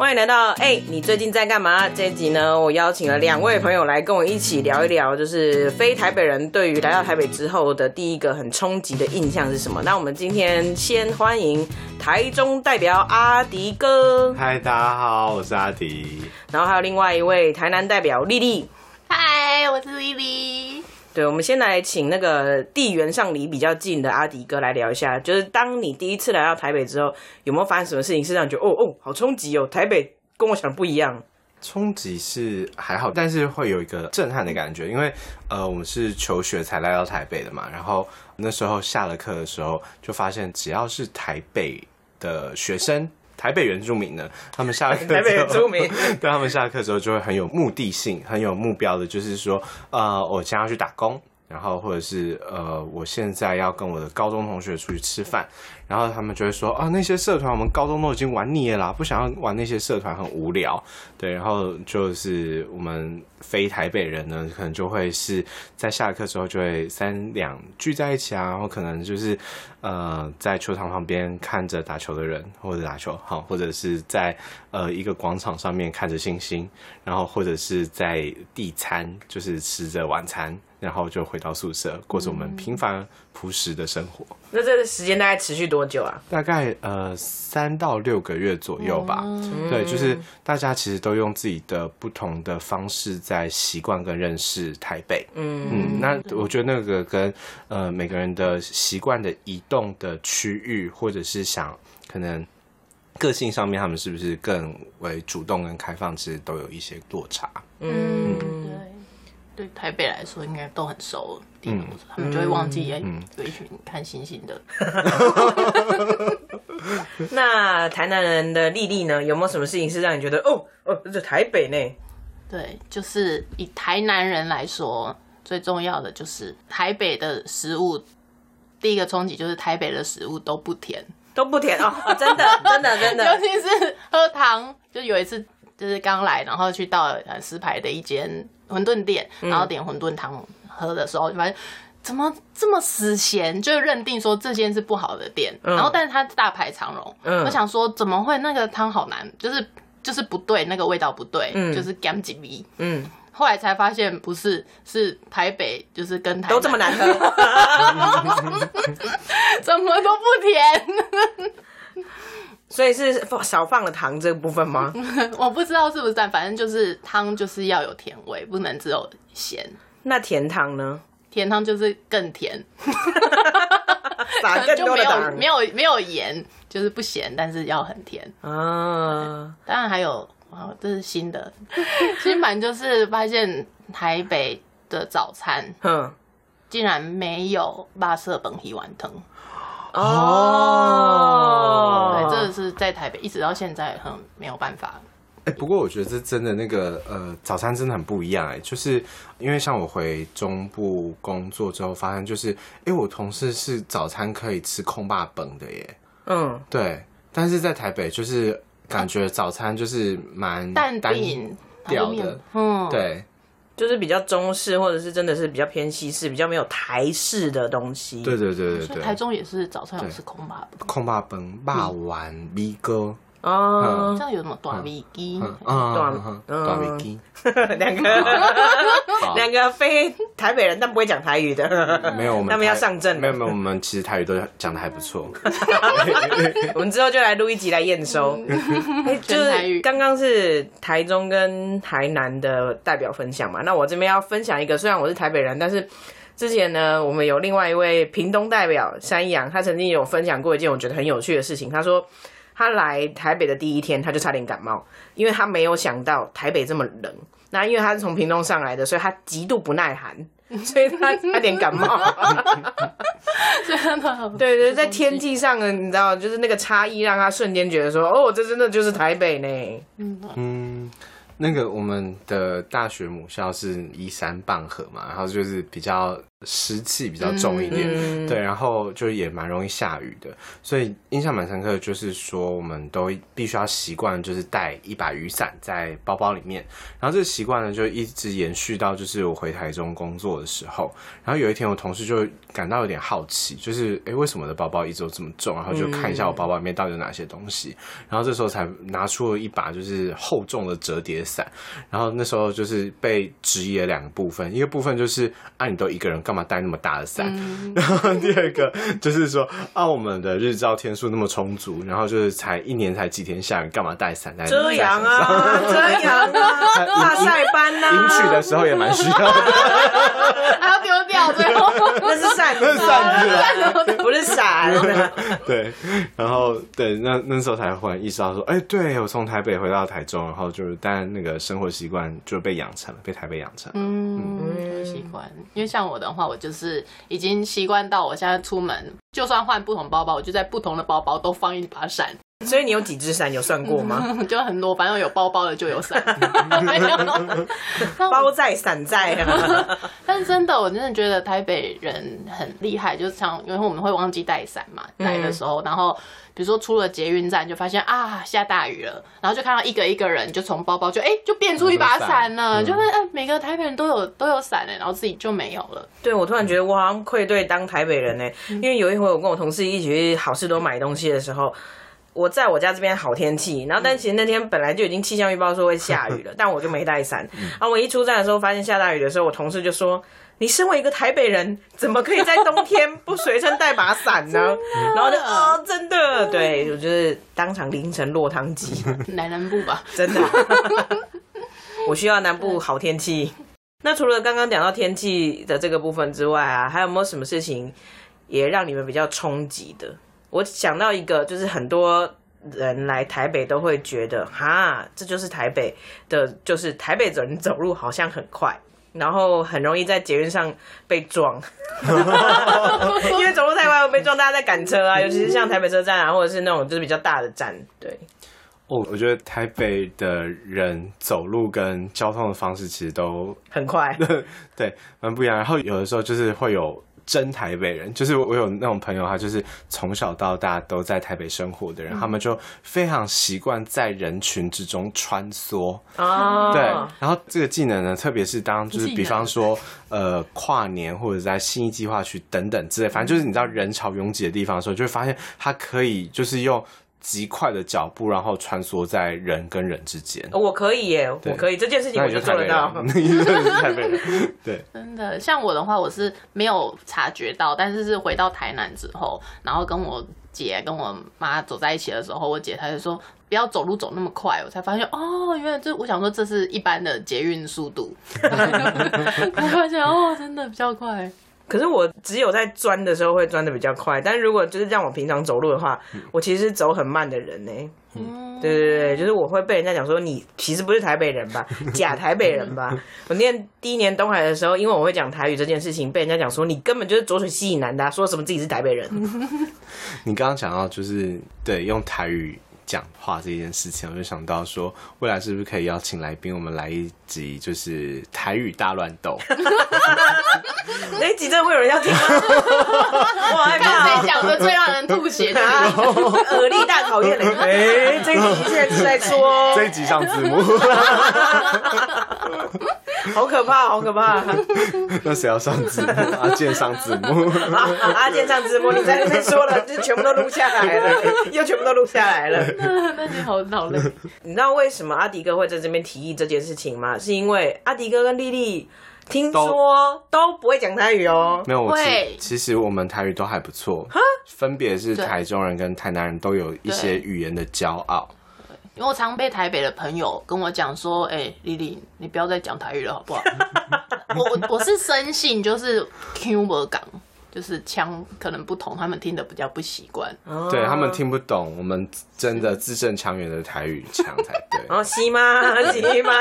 欢迎来到哎、你最近在干嘛？这一集呢，我邀请了两位朋友来跟我一起聊一聊，就是非台北人对于来到台北之后的第一个很冲击的印象是什么？那我们今天先欢迎台中代表阿迪哥，嗨，大家好，我是阿迪。然后还有另外一位台南代表丽丽。嗨，我是丽丽。对，我们先来请那个地缘上离比较近的阿迪哥来聊一下，就是当你第一次来到台北之后，有没有发生什么事情是让你觉得哦哦好冲击哦，台北跟我想的不一样？冲击是还好，但是会有一个震撼的感觉，因为呃，我们是求学才来到台北的嘛，然后那时候下了课的时候，就发现只要是台北的学生。台北原住民呢，他们下了课，台北原住民。对他们下了课之后就会很有目的性、很有目标的，就是说，呃，我将要去打工，然后或者是呃，我现在要跟我的高中同学出去吃饭，然后他们就会说啊，那些社团我们高中都已经玩腻了啦，不想要玩那些社团，很无聊。对，然后就是我们非台北人呢，可能就会是在下课之后就会三两聚在一起啊，然后可能就是呃在球场旁边看着打球的人，或者打球好，或者是在呃一个广场上面看着星星，然后或者是在地餐，就是吃着晚餐，然后就回到宿舍，过着我们平凡朴实的生活。那这个时间大概持续多久啊？大概呃三到六个月左右吧。对，就是大家其实都用自己的不同的方式在习惯跟认识台北。嗯嗯，那我觉得那个跟呃每个人的习惯的移动的区域，或者是想可能个性上面，他们是不是更为主动跟开放，其实都有一些落差。嗯，对，对台北来说应该都很熟，嗯他们就会忘记哎、嗯有一群看星星的。那台南人的丽丽呢，有没有什么事情是让你觉得哦哦，这是台北呢？对，就是以台南人来说，最重要的就是台北的食物。第一个冲击就是台北的食物都不甜，都不甜哦，哦真的真的真的 尤，其是喝糖。就有一次就是刚来，然后去到呃石牌的一间馄饨店，然后点馄饨汤喝的时候，就发现怎么这么死咸，就认定说这间是不好的店。然后但是它大排长龙，嗯。我想说怎么会那个汤好难，就是就是不对，那个味道不对，嗯。就是干几味。嗯，后来才发现不是，是台北就是跟台都这么难喝，怎么都不甜。所以是放少放了糖这个部分吗？我不知道是不是反正就是汤就是要有甜味，不能只有咸。那甜汤呢？甜汤就是更甜，撒更就没有多的糖没有没有盐，就是不咸，但是要很甜。啊？当然还有，啊，这是新的 新版，就是发现台北的早餐哼，竟然没有八色本皮丸汤。哦，对，这是在台北一直到现在很没有办法。哎、不过我觉得这真的那个呃，早餐真的很不一样哎、就是因为像我回中部工作之后，发现就是，哎、我同事是早餐可以吃空霸本的耶，嗯，对，但是在台北就是感觉早餐就是蛮蛋单饼调的嗯，对，就是比较中式，或者是真的是比较偏西式，比较没有台式的东西。对对对对所以台，中也是早餐有吃空巴，空霸崩、霸丸、米哥，哦，这样有什么短尾鸡？嗯。短短米鸡，两个。两个非台北人但不会讲台语的，没有我们他们要上阵了。没有没有，我们其实台语都讲的还不错，我们之后就来录一集来验收。哎就是刚刚是台中跟台南的代表分享嘛，那我这边要分享一个，虽然我是台北人，但是之前呢，我们有另外一位屏东代表山羊，他曾经有分享过一件我觉得很有趣的事情。他说他来台北的第一天，他就差点感冒，因为他没有想到台北这么冷。那因为他是从屏东上来的，所以他极度不耐寒，所以他差点感冒。真的，对对，在天气上呢，你知道，就是那个差异，让他瞬间觉得说，哦，这真的就是台北呢。嗯，那个我们的大学母校是依山傍河嘛，然后就是比较湿气比较重一点，嗯对，然后就也蛮容易下雨的，所以印象蛮深刻的就是说，我们都必须要习惯就是带一把雨伞在包包里面，然后这个习惯呢就一直延续到就是我回台中工作的时候，然后有一天我同事就感到有点好奇，就是诶为什么我的包包一直都这么重，然后就看一下我包包里面到底有哪些东西，然后这时候才拿出了一把就是厚重的折叠伞，然后那时候就是被质疑了两个部分，一个部分就是啊你都一个人干嘛带那么大的伞，然后第二个就是说啊我们的日照天数那么充足，然后就是才一年才几天下雨，干嘛带伞在遮阳啊，遮阳啊，大 晒斑呐，迎娶的时候也蛮需要的，还要丢掉，最后。那是扇子，那是伞不是伞。对，然后对，那那时候才忽然意识到说，哎、对我从台北回到台中，然后就是，但那个生活习惯就被养成了，被台北养成了。嗯，习惯。因为像我的话，我就是已经习惯到我现在出门，就算换不同包包，我就在不同的包包都放一把伞，所以你有几只伞？有算过吗？就很多，反正有包包的就有伞。包在伞在啊。但真的，我真的觉得台北人很厉害，就是像因为我们会忘记带伞嘛，来的时候，然后比如说出了捷运站，就发现啊下大雨了，然后就看到一个一个人就从包包就哎、就变出一把伞了，嗯就会哎、每个台北人都有都有伞哎，然后自己就没有了。对，我突然觉得我好像愧对当台北人呢、因为有一回我跟我同事一起去好事多买东西的时候。我在我家这边好天气，然后但其实那天本来就已经气象预报说会下雨了，但我就没带伞。然后我一出站的时候发现下大雨的时候，我同事就说：“你身为一个台北人，怎么可以在冬天不随身带把伞呢？” 然后就哦，真的，对我就是当场淋成落汤鸡。南南部吧，真的，我需要南部好天气。那除了刚刚讲到天气的这个部分之外啊，还有没有什么事情也让你们比较冲击的？我想到一个，就是很多人来台北都会觉得，哈，这就是台北的，就是台北人走路好像很快。然后很容易在捷运上被撞，因为走路太快会被撞，大家在赶车啊，尤其是像台北车站啊，或者是那种就是比较大的站，对，哦，我觉得台北的人走路跟交通的方式其实都很快。对蛮不一样。然后有的时候就是会有真台北人，就是我有那种朋友，他就是从小到大都在台北生活的人，他们就非常习惯在人群之中穿梭。啊，对，然后这个技能呢，特别是当就是比方说呃跨年或者在新一计划区等等之类，反正就是你知道人潮拥挤的地方的时候，就会发现他可以就是用极快的脚步，然后穿梭在人跟人之间。我可以耶，我可以这件事情我就就做得到。台北人，你真的是台北人。对，真的，像我的话，我是没有察觉到，但是是回到台南之后，然后跟我姐跟我妈走在一起的时候，我姐她就说不要走路走那么快，我才发现哦，原来这我想说这是一般的捷运速度，才发现哦，真的比较快。可是我只有在钻的时候会钻的比较快，但是如果就是让我平常走路的话，我其实是走很慢的人呢。嗯，对对对，就是我会被人家讲说你其实不是台北人吧，假台北人吧。我念第一年东海的时候，因为我会讲台语这件事情，被人家讲说你根本就是浊水溪以南的啊、说什么自己是台北人。你刚刚讲到就是对用台语讲话这件事情，我就想到说，未来是不是可以邀请来宾，我们来一集就是台语大乱斗？那一集真的会有人要听吗？我害看怕谁讲的最让人吐血，就是啊！耳力大考验了。哎、这一集现在是在说，这一集上字幕，好可怕，好可怕。那谁要上字幕？阿健上字幕。啊阿健上字幕，你在那边说了，就全部都录下来了，又全部都录下来了。那你好好累。你知道为什么阿迪哥会在这边提议这件事情吗？是因为阿迪哥跟丽丽听说都不会讲台语哦。没有，我会其其实我们台语都还不错，分别是台中人跟台南人都有一些语言的骄傲。因为我常被台北的朋友跟我讲说：“哎、丽丽，你不要再讲台语了，好不好？” 我我我是深信就是 Q 不港，就是腔可能不同，他们听得比较不习惯。对他们听不懂我们真的字正腔圆的台语腔才对。哦，西吗？西吗？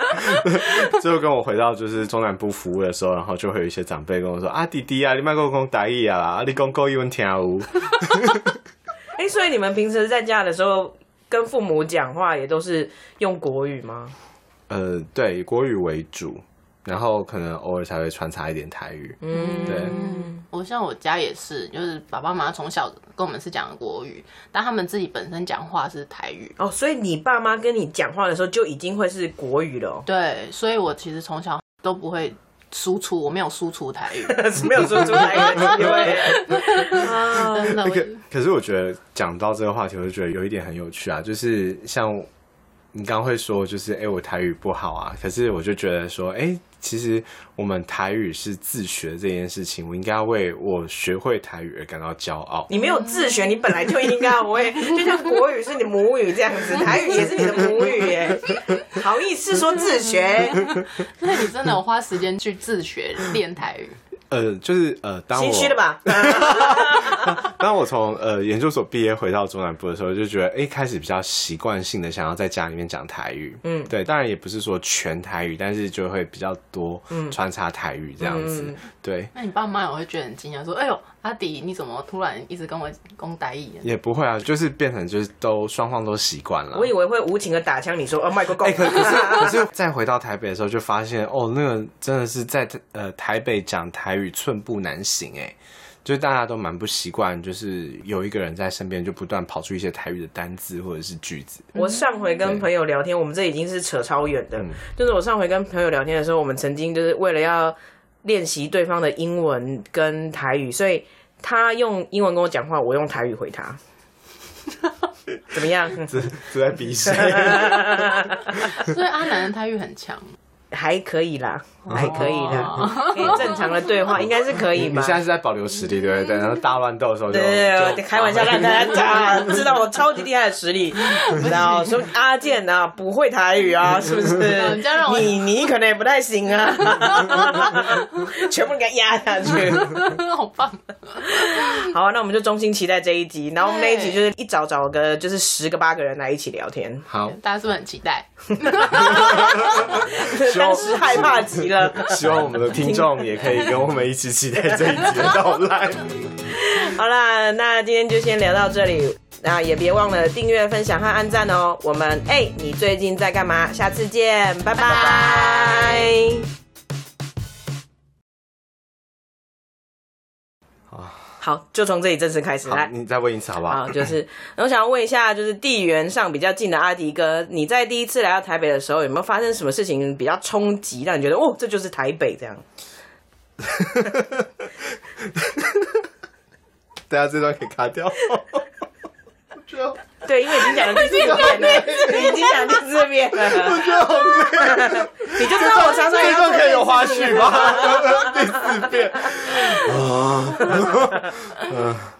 最后跟我回到就是中南部服务的时候，然后就会有一些长辈跟我说：“啊，弟弟啊，你卖跟我讲台语啊啦，啊你讲国语我听无。哎、所以你们平时在家的时候跟父母讲话也都是用国语吗？”呃，对，国语为主。然后可能偶尔才会穿插一点台语。嗯，对嗯，我像我家也是，就是爸爸妈妈从小跟我们是讲国语，但他们自己本身讲话是台语。哦，所以你爸妈跟你讲话的时候就已经会是国语了、哦，对，所以我其实从小都不会输出，我没有输出台语，是没有输出来的机会。啊，真的。我可可是我觉得讲到这个话题，我就觉得有一点很有趣啊，就是像你刚刚会说，就是哎、我台语不好啊，可是我就觉得说，哎、其实我们台语是自学这件事情，我应该为我学会台语而感到骄傲。你没有自学，你本来就应该要会，就像国语是你的母语这样子，台语也是你的母语耶。好意思说自学，那你真的有花时间去自学练台语？呃，就是呃，当我心虚了吧？当我从呃研究所毕业回到中南部的时候，就觉得哎、诶开始比较习惯性的想要在家里面讲台语。嗯对，当然也不是说全台语，但是就会比较多穿插台语这样子。嗯对，那你爸妈也会觉得很惊讶，说：“哎呦，阿迪，你怎么突然一直跟我讲台语？”也不会啊，就是变成就是都双方都习惯了。我以为会无情的打枪你说，哦，麦克哎、公，可可是可是再回到台北的时候，就发现哦，那个真的是在呃台北讲台语寸步难行哎，就是大家都蛮不习惯，就是有一个人在身边就不断跑出一些台语的单字或者是句子。我上回跟朋友聊天，我们这已经是扯超远的。嗯就是我上回跟朋友聊天的时候，我们曾经就是为了要练习对方的英文跟台语，所以他用英文跟我讲话，我用台语回他。怎么样？只只在比谁？所以阿南的台语很强，还可以啦，还可以啦哦，可以正常的对话，应该是可以吧你现？在是在保留实力，对不对？等到大乱斗的时候就，对对对，开玩笑让大家讲，知道我超级厉害的实力，然后说阿健啊不会台语啊，是不是你你你可能也不太行啊，全部给他压下去。好棒！好啊，那我们就衷心期待这一集，然后我们那一集就是一找找个就是十个八个人来一起聊天，好，大家是不是很期待？当时害怕极了。希望我们的听众也可以跟我们一起期待这一集的到来。好啦，那今天就先聊到这里。那也别忘了订阅、分享和按赞哦。我们哎、你最近在干嘛？下次见，拜拜。好，就从这里正式开始，来。你再问一次好不好？啊，就是，我想要问一下，就是地缘上比较近的阿迪哥，你在第一次来到台北的时候，有没有发生什么事情比较冲击，让你觉得哦，这就是台北这样？大家这段可以卡掉。对，因为已经讲了第四遍了，你已经讲第四遍了，我觉得好累。你就知道我常常也这段可以有花絮吗？第四遍啊。嗯